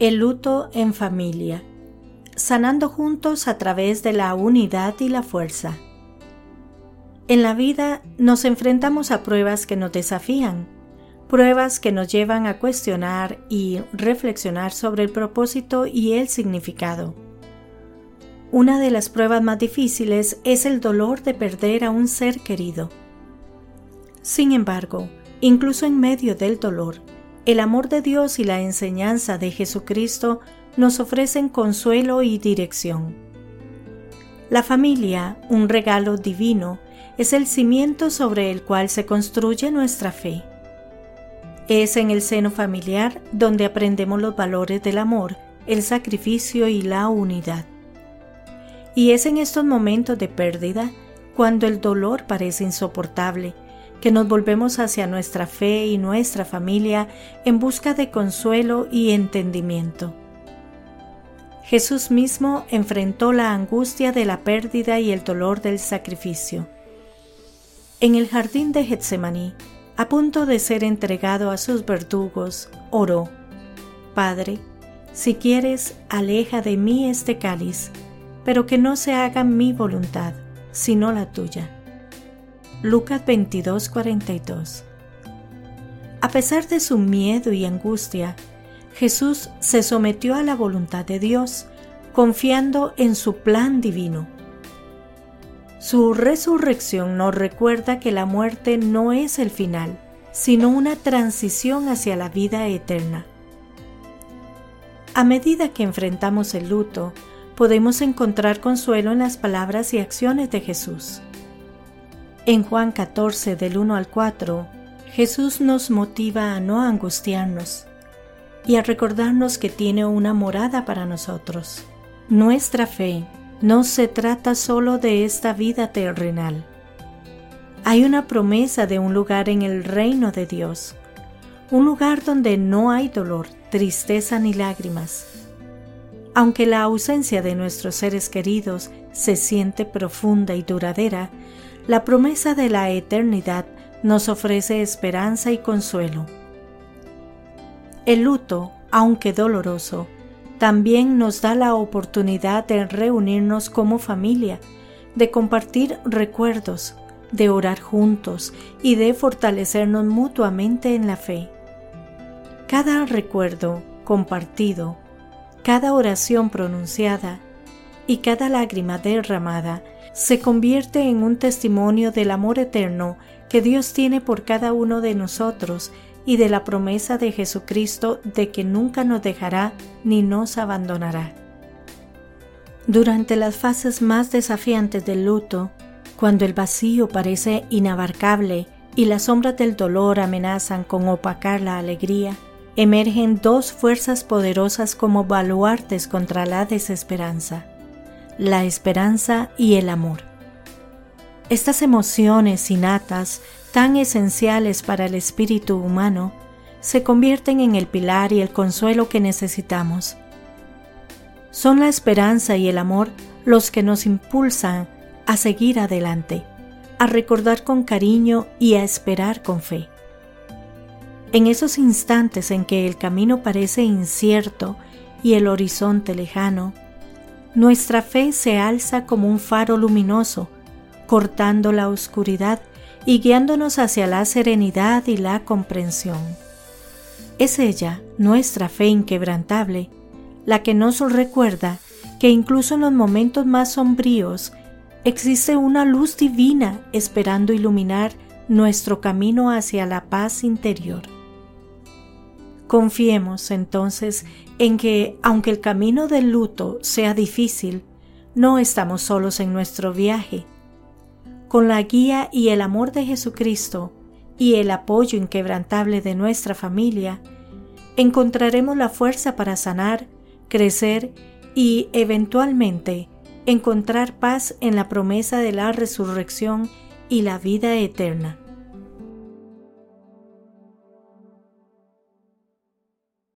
El luto en familia. Sanando juntos a través de la unidad y la fuerza. En la vida nos enfrentamos a pruebas que nos desafían, pruebas que nos llevan a cuestionar y reflexionar sobre el propósito y el significado. Una de las pruebas más difíciles es el dolor de perder a un ser querido. Sin embargo, incluso en medio del dolor, el amor de Dios y la enseñanza de Jesucristo nos ofrecen consuelo y dirección. La familia, un regalo divino, es el cimiento sobre el cual se construye nuestra fe. Es en el seno familiar donde aprendemos los valores del amor, el sacrificio y la unidad. Y es en estos momentos de pérdida cuando el dolor parece insoportable que nos volvemos hacia nuestra fe y nuestra familia en busca de consuelo y entendimiento. Jesús mismo enfrentó la angustia de la pérdida y el dolor del sacrificio. En el jardín de Getsemaní, a punto de ser entregado a sus verdugos, oró, Padre, si quieres, aleja de mí este cáliz, pero que no se haga mi voluntad, sino la tuya. Lucas 22:42 A pesar de su miedo y angustia, Jesús se sometió a la voluntad de Dios, confiando en su plan divino. Su resurrección nos recuerda que la muerte no es el final, sino una transición hacia la vida eterna. A medida que enfrentamos el luto, podemos encontrar consuelo en las palabras y acciones de Jesús. En Juan 14 del 1 al 4, Jesús nos motiva a no angustiarnos y a recordarnos que tiene una morada para nosotros. Nuestra fe no se trata solo de esta vida terrenal. Hay una promesa de un lugar en el reino de Dios, un lugar donde no hay dolor, tristeza ni lágrimas. Aunque la ausencia de nuestros seres queridos se siente profunda y duradera, la promesa de la eternidad nos ofrece esperanza y consuelo. El luto, aunque doloroso, también nos da la oportunidad de reunirnos como familia, de compartir recuerdos, de orar juntos y de fortalecernos mutuamente en la fe. Cada recuerdo compartido, cada oración pronunciada y cada lágrima derramada se convierte en un testimonio del amor eterno que Dios tiene por cada uno de nosotros y de la promesa de Jesucristo de que nunca nos dejará ni nos abandonará. Durante las fases más desafiantes del luto, cuando el vacío parece inabarcable y las sombras del dolor amenazan con opacar la alegría, emergen dos fuerzas poderosas como baluartes contra la desesperanza la esperanza y el amor. Estas emociones innatas, tan esenciales para el espíritu humano, se convierten en el pilar y el consuelo que necesitamos. Son la esperanza y el amor los que nos impulsan a seguir adelante, a recordar con cariño y a esperar con fe. En esos instantes en que el camino parece incierto y el horizonte lejano, nuestra fe se alza como un faro luminoso, cortando la oscuridad y guiándonos hacia la serenidad y la comprensión. Es ella, nuestra fe inquebrantable, la que nos recuerda que incluso en los momentos más sombríos existe una luz divina esperando iluminar nuestro camino hacia la paz interior. Confiemos entonces en que, aunque el camino del luto sea difícil, no estamos solos en nuestro viaje. Con la guía y el amor de Jesucristo y el apoyo inquebrantable de nuestra familia, encontraremos la fuerza para sanar, crecer y, eventualmente, encontrar paz en la promesa de la resurrección y la vida eterna.